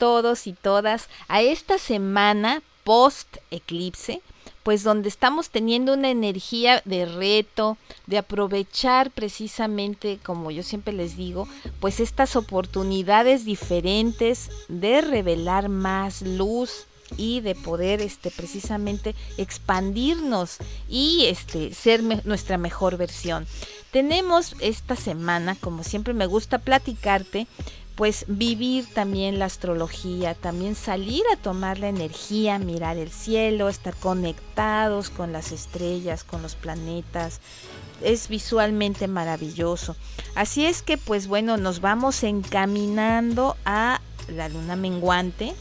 todos y todas a esta semana post eclipse, pues donde estamos teniendo una energía de reto, de aprovechar precisamente, como yo siempre les digo, pues estas oportunidades diferentes de revelar más luz y de poder este precisamente expandirnos y este ser nuestra mejor versión. Tenemos esta semana, como siempre me gusta platicarte, pues vivir también la astrología, también salir a tomar la energía, mirar el cielo, estar conectados con las estrellas, con los planetas. Es visualmente maravilloso. Así es que pues bueno, nos vamos encaminando a la luna menguante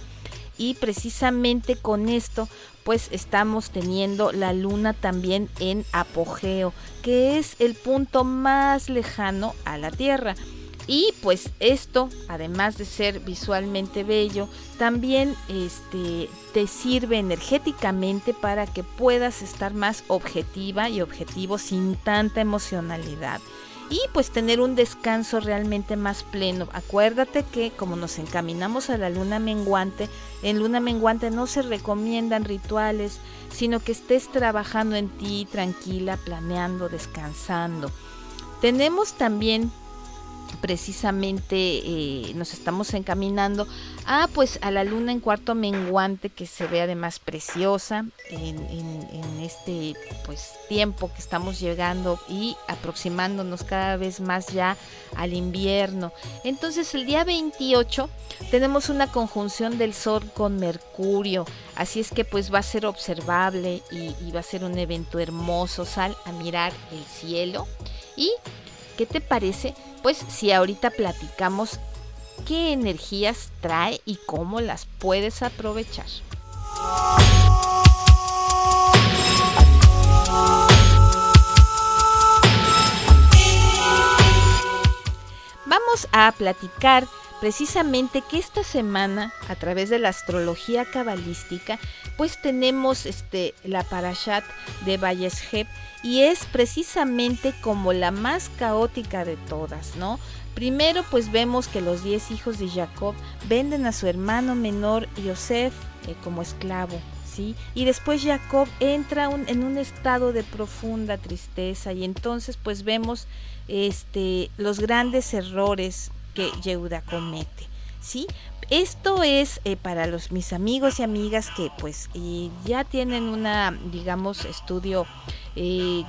y precisamente con esto pues estamos teniendo la luna también en apogeo, que es el punto más lejano a la Tierra. Y pues esto, además de ser visualmente bello, también este, te sirve energéticamente para que puedas estar más objetiva y objetivo sin tanta emocionalidad. Y pues tener un descanso realmente más pleno. Acuérdate que como nos encaminamos a la luna menguante, en luna menguante no se recomiendan rituales, sino que estés trabajando en ti tranquila, planeando, descansando. Tenemos también precisamente eh, nos estamos encaminando a pues a la luna en cuarto menguante que se ve además preciosa en, este pues tiempo que estamos llegando y aproximándonos cada vez más ya al invierno. Entonces el día 28 tenemos una conjunción del sol con mercurio así es que pues va a ser observable y, y va a ser un evento hermoso sal a mirar el cielo y ¿qué te parece pues si ahorita platicamos qué energías trae y cómo las puedes aprovechar. Vamos a platicar precisamente que esta semana a través de la astrología cabalística pues tenemos este la parashat de Valleshep y es precisamente como la más caótica de todas, ¿no? Primero pues vemos que los diez hijos de Jacob venden a su hermano menor Yosef eh, como esclavo, ¿sí? Y después Jacob entra en un estado de profunda tristeza y entonces pues vemos este, los grandes errores que Yehuda comete, ¿sí? Esto es eh, para los mis amigos y amigas que pues ya tienen una, digamos, estudio eh,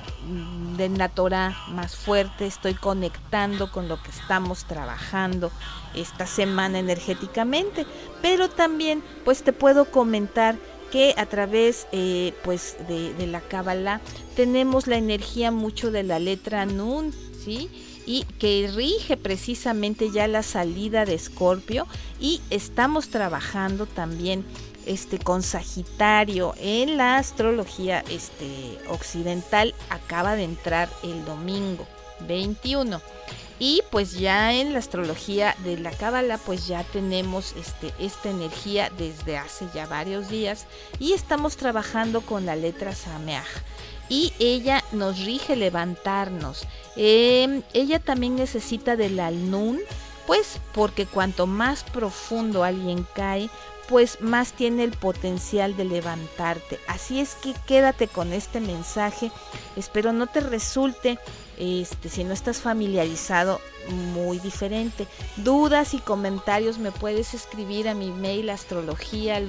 de la Torah más fuerte, estoy conectando con lo que estamos trabajando esta semana energéticamente, pero también pues te puedo comentar que a través eh, pues de, de la Kabbalah tenemos la energía mucho de la letra Nun, ¿sí? Y que rige precisamente ya la salida de Escorpio. Y estamos trabajando también este con Sagitario en la astrología este occidental. Acaba de entrar el domingo 21 y pues ya en la astrología de la cábala pues ya tenemos este esta energía desde hace ya varios días. Y estamos trabajando con la letra Sameach y ella nos rige levantarnos. Em, ella también necesita del alnun, pues porque cuanto más profundo alguien cae, pues más tiene el potencial de levantarte. Así es que quédate con este mensaje. Espero no te resulte, este, si no estás familiarizado, muy diferente. Dudas y comentarios me puedes escribir a mi mail astrología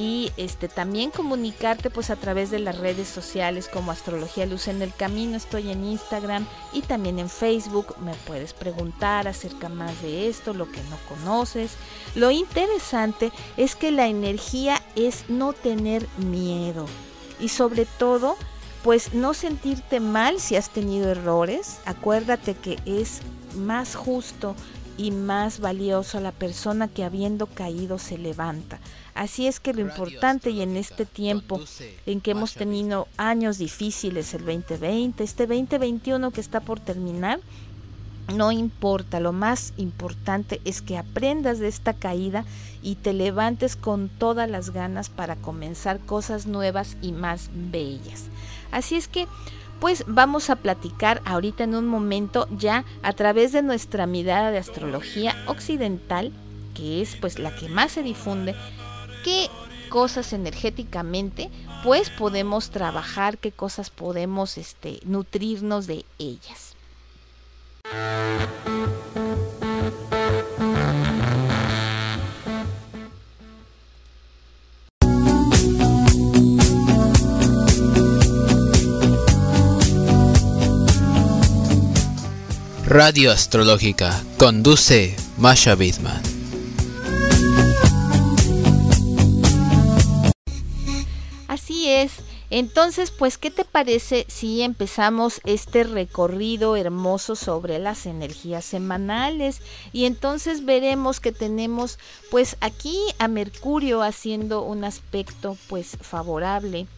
y este también comunicarte pues a través de las redes sociales como Astrología Luz en el Camino, estoy en Instagram y también en Facebook, me puedes preguntar acerca más de esto, lo que no conoces. Lo interesante es que la energía es no tener miedo y sobre todo pues no sentirte mal si has tenido errores, acuérdate que es más justo y más valioso a la persona que habiendo caído se levanta. Así es que lo importante y en este tiempo en que hemos tenido años difíciles, el 2020, este 2021 que está por terminar, no importa, lo más importante es que aprendas de esta caída y te levantes con todas las ganas para comenzar cosas nuevas y más bellas. Así es que pues vamos a platicar ahorita en un momento ya a través de nuestra mirada de astrología occidental, que es pues la que más se difunde, qué cosas energéticamente pues podemos trabajar, qué cosas podemos este, nutrirnos de ellas. Radio Astrológica. Conduce Masha Bidman. Así es. Entonces, pues, ¿qué te parece si empezamos este recorrido hermoso sobre las energías semanales? Y entonces veremos que tenemos, pues, aquí a Mercurio haciendo un aspecto, pues, favorable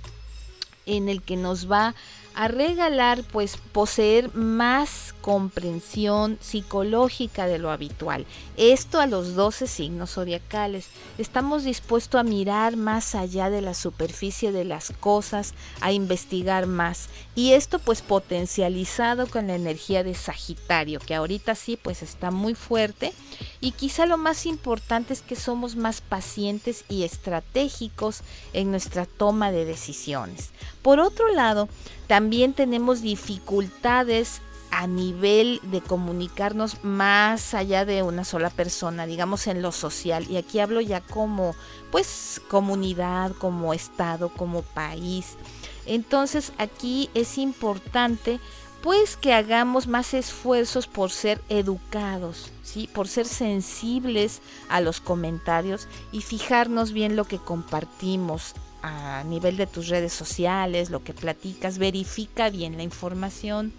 en el que nos va a regalar pues poseer más comprensión psicológica de lo habitual. Esto a los 12 signos zodiacales. Estamos dispuestos a mirar más allá de la superficie de las cosas, a investigar más. Y esto pues potencializado con la energía de Sagitario, que ahorita sí pues está muy fuerte. Y quizá lo más importante es que somos más pacientes y estratégicos en nuestra toma de decisiones. Por otro lado, también tenemos dificultades a nivel de comunicarnos más allá de una sola persona, digamos en lo social. Y aquí hablo ya como, pues, comunidad, como estado, como país. Entonces aquí es importante pues que hagamos más esfuerzos por ser educados, ¿sí? por ser sensibles a los comentarios y fijarnos bien lo que compartimos, a nivel de tus redes sociales, lo que platicas, verifica bien la información.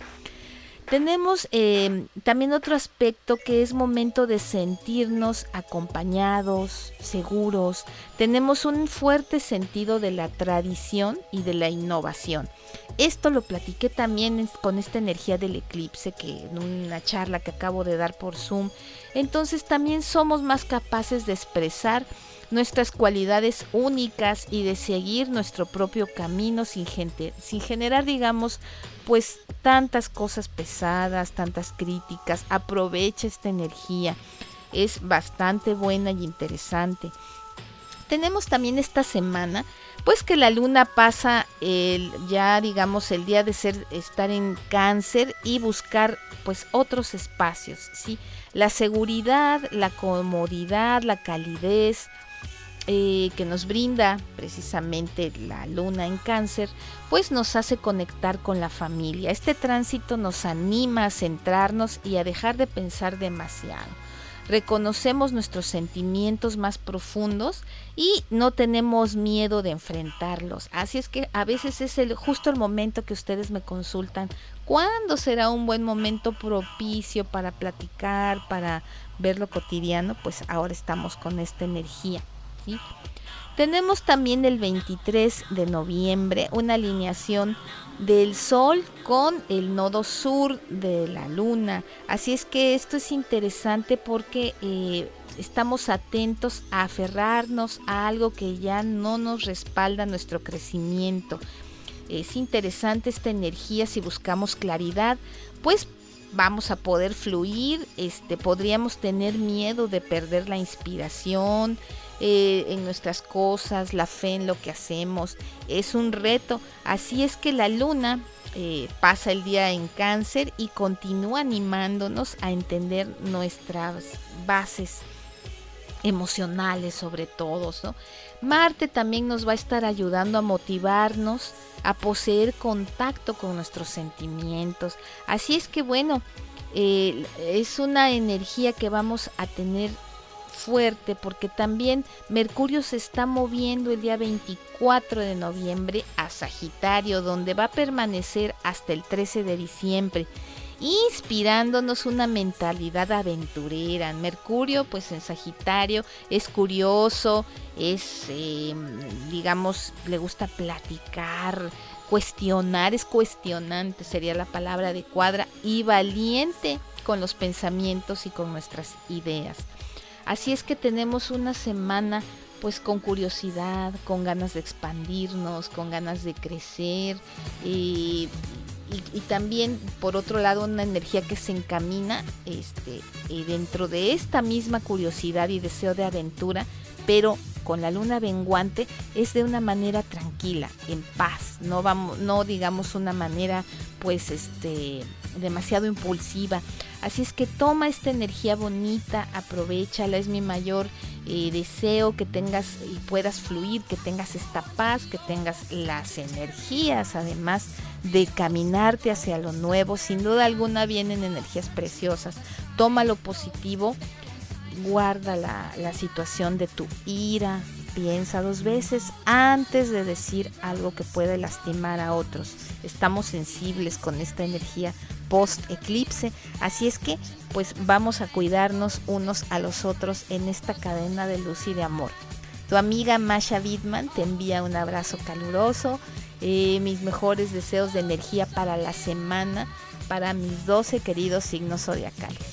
Tenemos eh, también otro aspecto que es momento de sentirnos acompañados, seguros. Tenemos un fuerte sentido de la tradición y de la innovación. Esto lo platiqué también con esta energía del eclipse que en una charla que acabo de dar por Zoom. Entonces también somos más capaces de expresar nuestras cualidades únicas y de seguir nuestro propio camino sin, gente, sin generar, digamos, pues tantas cosas pesadas, tantas críticas. Aprovecha esta energía. Es bastante buena y interesante. Tenemos también esta semana, pues que la luna pasa el, ya digamos el día de ser estar en cáncer y buscar pues otros espacios, ¿sí? La seguridad, la comodidad, la calidez, eh, que nos brinda precisamente la luna en cáncer, pues nos hace conectar con la familia. Este tránsito nos anima a centrarnos y a dejar de pensar demasiado. Reconocemos nuestros sentimientos más profundos y no tenemos miedo de enfrentarlos. Así es que a veces es el, justo el momento que ustedes me consultan. ¿Cuándo será un buen momento propicio para platicar, para ver lo cotidiano? Pues ahora estamos con esta energía. Tenemos también el 23 de noviembre una alineación del Sol con el nodo sur de la Luna. Así es que esto es interesante porque eh, estamos atentos a aferrarnos a algo que ya no nos respalda nuestro crecimiento. Es interesante esta energía si buscamos claridad, pues vamos a poder fluir, este, podríamos tener miedo de perder la inspiración, eh, en nuestras cosas, la fe en lo que hacemos. Es un reto. Así es que la luna eh, pasa el día en cáncer y continúa animándonos a entender nuestras bases emocionales sobre todo. Marte también nos va a estar ayudando a motivarnos a poseer contacto con nuestros sentimientos. Así es que bueno, eh, es una energía que vamos a tener fuerte porque también Mercurio se está moviendo el día 24 de noviembre a Sagitario, donde va a permanecer hasta el 13 de diciembre. inspirándonos una mentalidad aventurera. Mercurio, pues en Sagitario, es curioso, es, em, digamos, le gusta platicar, cuestionar, es cuestionante, sería la palabra adecuada, y valiente con los pensamientos y con nuestras ideas. Así es que tenemos una semana pues con curiosidad, con ganas de expandirnos, con ganas de crecer y, también por otro lado una energía que se encamina este, y dentro de esta misma curiosidad y deseo de aventura, pero con la luna venguante es de una manera tranquila, en paz, no vamos, no digamos una manera pues este demasiado impulsiva. Así es que toma esta energía bonita, aprovechala, es mi mayor eh, deseo que tengas y puedas fluir, que tengas esta paz, que tengas las energías además de caminarte hacia lo nuevo. Sin duda alguna vienen energías preciosas. Toma lo positivo, guarda la, la situación de tu ira, piensa dos veces antes de decir algo que puede lastimar a otros. Estamos sensibles con esta energía post eclipse, así es que pues vamos a cuidarnos unos a los otros en esta cadena de luz y de amor. Tu amiga Masha Bidman te envía un abrazo caluroso, eh, mis mejores deseos de energía para la semana para mis 12 queridos signos zodiacales.